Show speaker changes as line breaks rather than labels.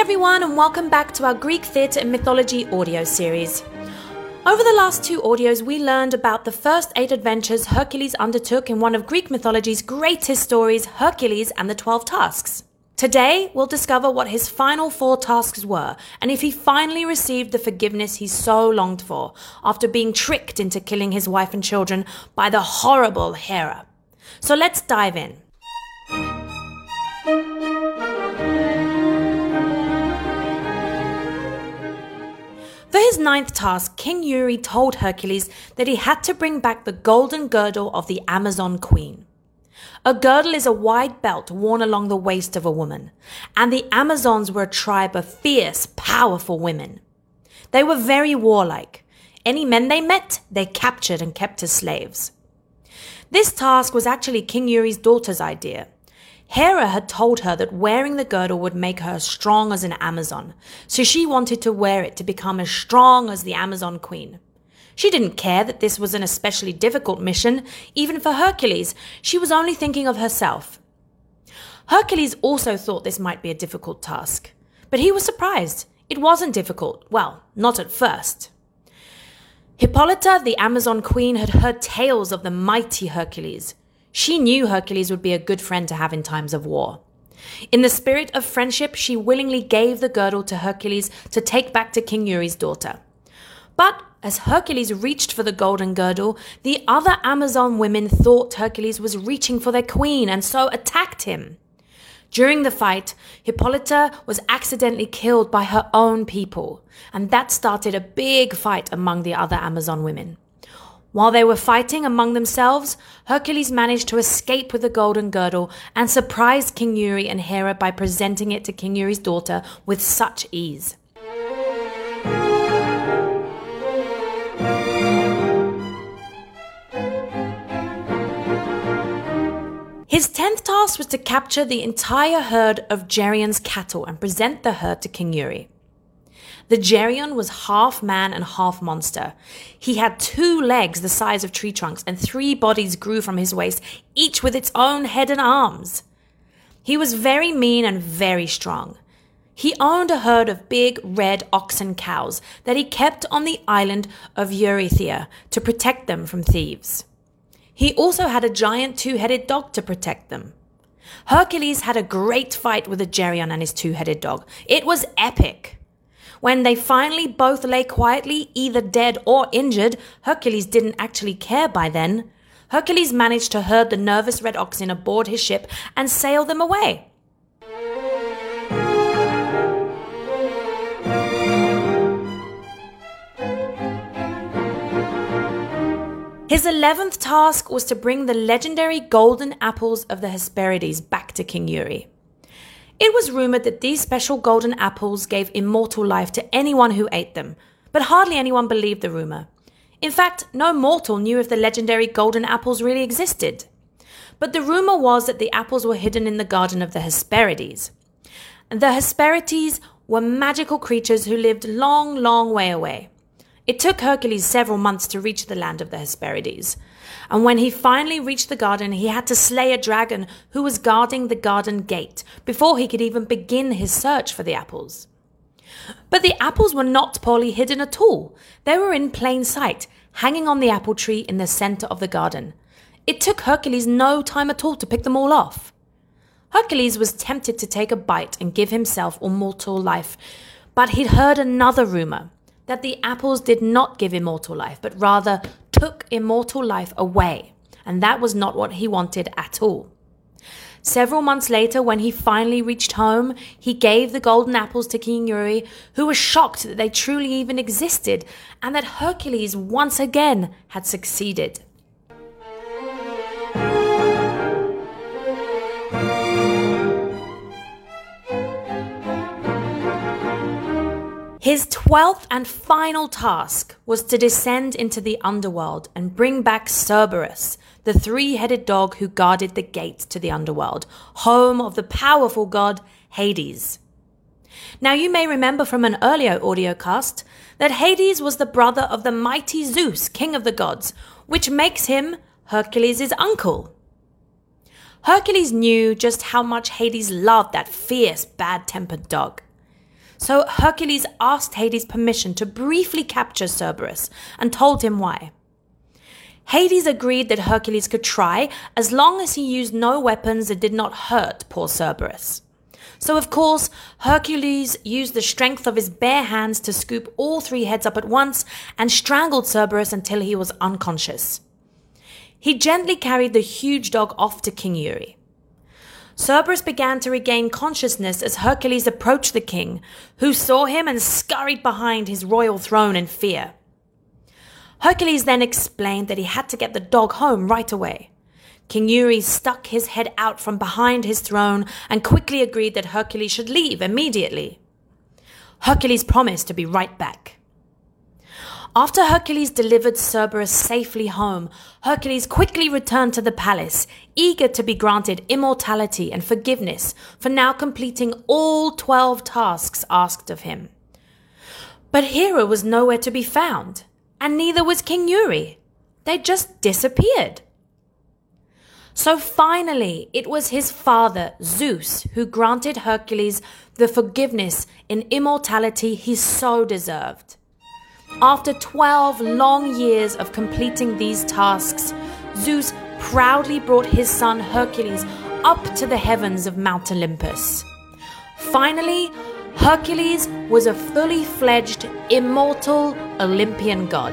everyone, and welcome back to our Greek theatre and mythology audio series. Over the last two audios, we learned about the first eight adventures Hercules undertook in one of Greek mythology's greatest stories, Hercules and the Twelve Tasks. Today, we'll discover what his final four tasks were and if he finally received the forgiveness he so longed for after being tricked into killing his wife and children by the horrible Hera. So let's dive in. His ninth task, King Eury told Hercules that he had to bring back the golden girdle of the Amazon queen. A girdle is a wide belt worn along the waist of a woman, and the Amazons were a tribe of fierce, powerful women. They were very warlike. Any men they met, they captured and kept as slaves. This task was actually King Eury's daughter's idea, Hera had told her that wearing the girdle would make her as strong as an Amazon, so she wanted to wear it to become as strong as the Amazon queen. She didn't care that this was an especially difficult mission, even for Hercules. She was only thinking of herself. Hercules also thought this might be a difficult task, but he was surprised. It wasn't difficult. Well, not at first. Hippolyta, the Amazon queen, had heard tales of the mighty Hercules. She knew Hercules would be a good friend to have in times of war. In the spirit of friendship, she willingly gave the girdle to Hercules to take back to King Eury's daughter. But as Hercules reached for the golden girdle, the other Amazon women thought Hercules was reaching for their queen and so attacked him. During the fight, Hippolyta was accidentally killed by her own people, and that started a big fight among the other Amazon women. While they were fighting among themselves, Hercules managed to escape with the golden girdle and surprised King Eury and Hera by presenting it to King Eury's daughter with such ease. His tenth task was to capture the entire herd of Geryon's cattle and present the herd to King Eury. The Geryon was half man and half monster. He had two legs the size of tree trunks, and three bodies grew from his waist, each with its own head and arms. He was very mean and very strong. He owned a herd of big red oxen cows that he kept on the island of Eurythia to protect them from thieves. He also had a giant two headed dog to protect them. Hercules had a great fight with a Geryon and his two headed dog. It was epic. When they finally both lay quietly, either dead or injured, Hercules didn't actually care by then. Hercules managed to herd the nervous red oxen aboard his ship and sail them away. His eleventh task was to bring the legendary golden apples of the Hesperides back to King Eury. It was rumored that these special golden apples gave immortal life to anyone who ate them, but hardly anyone believed the rumor. In fact, no mortal knew if the legendary golden apples really existed. But the rumor was that the apples were hidden in the garden of the Hesperides. And the Hesperides were magical creatures who lived long, long way away. It took Hercules several months to reach the land of the Hesperides. And when he finally reached the garden, he had to slay a dragon who was guarding the garden gate before he could even begin his search for the apples. But the apples were not poorly hidden at all. They were in plain sight, hanging on the apple tree in the center of the garden. It took Hercules no time at all to pick them all off. Hercules was tempted to take a bite and give himself immortal life, but he'd heard another rumor that the apples did not give immortal life, but rather took immortal life away. And that was not what he wanted at all. Several months later, when he finally reached home, he gave the golden apples to King Eury, who was shocked that they truly even existed and that Hercules once again had succeeded. His twelfth and final task was to descend into the underworld and bring back Cerberus, the three headed dog who guarded the gate to the underworld, home of the powerful god Hades. Now, you may remember from an earlier audio cast that Hades was the brother of the mighty Zeus, king of the gods, which makes him Hercules' uncle. Hercules knew just how much Hades loved that fierce, bad tempered dog. So Hercules asked Hades permission to briefly capture Cerberus and told him why. Hades agreed that Hercules could try as long as he used no weapons that did not hurt poor Cerberus. So, of course, Hercules used the strength of his bare hands to scoop all three heads up at once and strangled Cerberus until he was unconscious. He gently carried the huge dog off to King Eury. Cerberus began to regain consciousness as Hercules approached the king, who saw him and scurried behind his royal throne in fear. Hercules then explained that he had to get the dog home right away. King Eury stuck his head out from behind his throne and quickly agreed that Hercules should leave immediately. Hercules promised to be right back. After Hercules delivered Cerberus safely home, Hercules quickly returned to the palace, eager to be granted immortality and forgiveness for now completing all twelve tasks asked of him. But Hera was nowhere to be found and neither was King Eury. They just disappeared. So finally, it was his father, Zeus, who granted Hercules the forgiveness in immortality he so deserved. After 12 long years of completing these tasks, Zeus proudly brought his son Hercules up to the heavens of Mount Olympus. Finally, Hercules was a fully fledged, immortal Olympian god.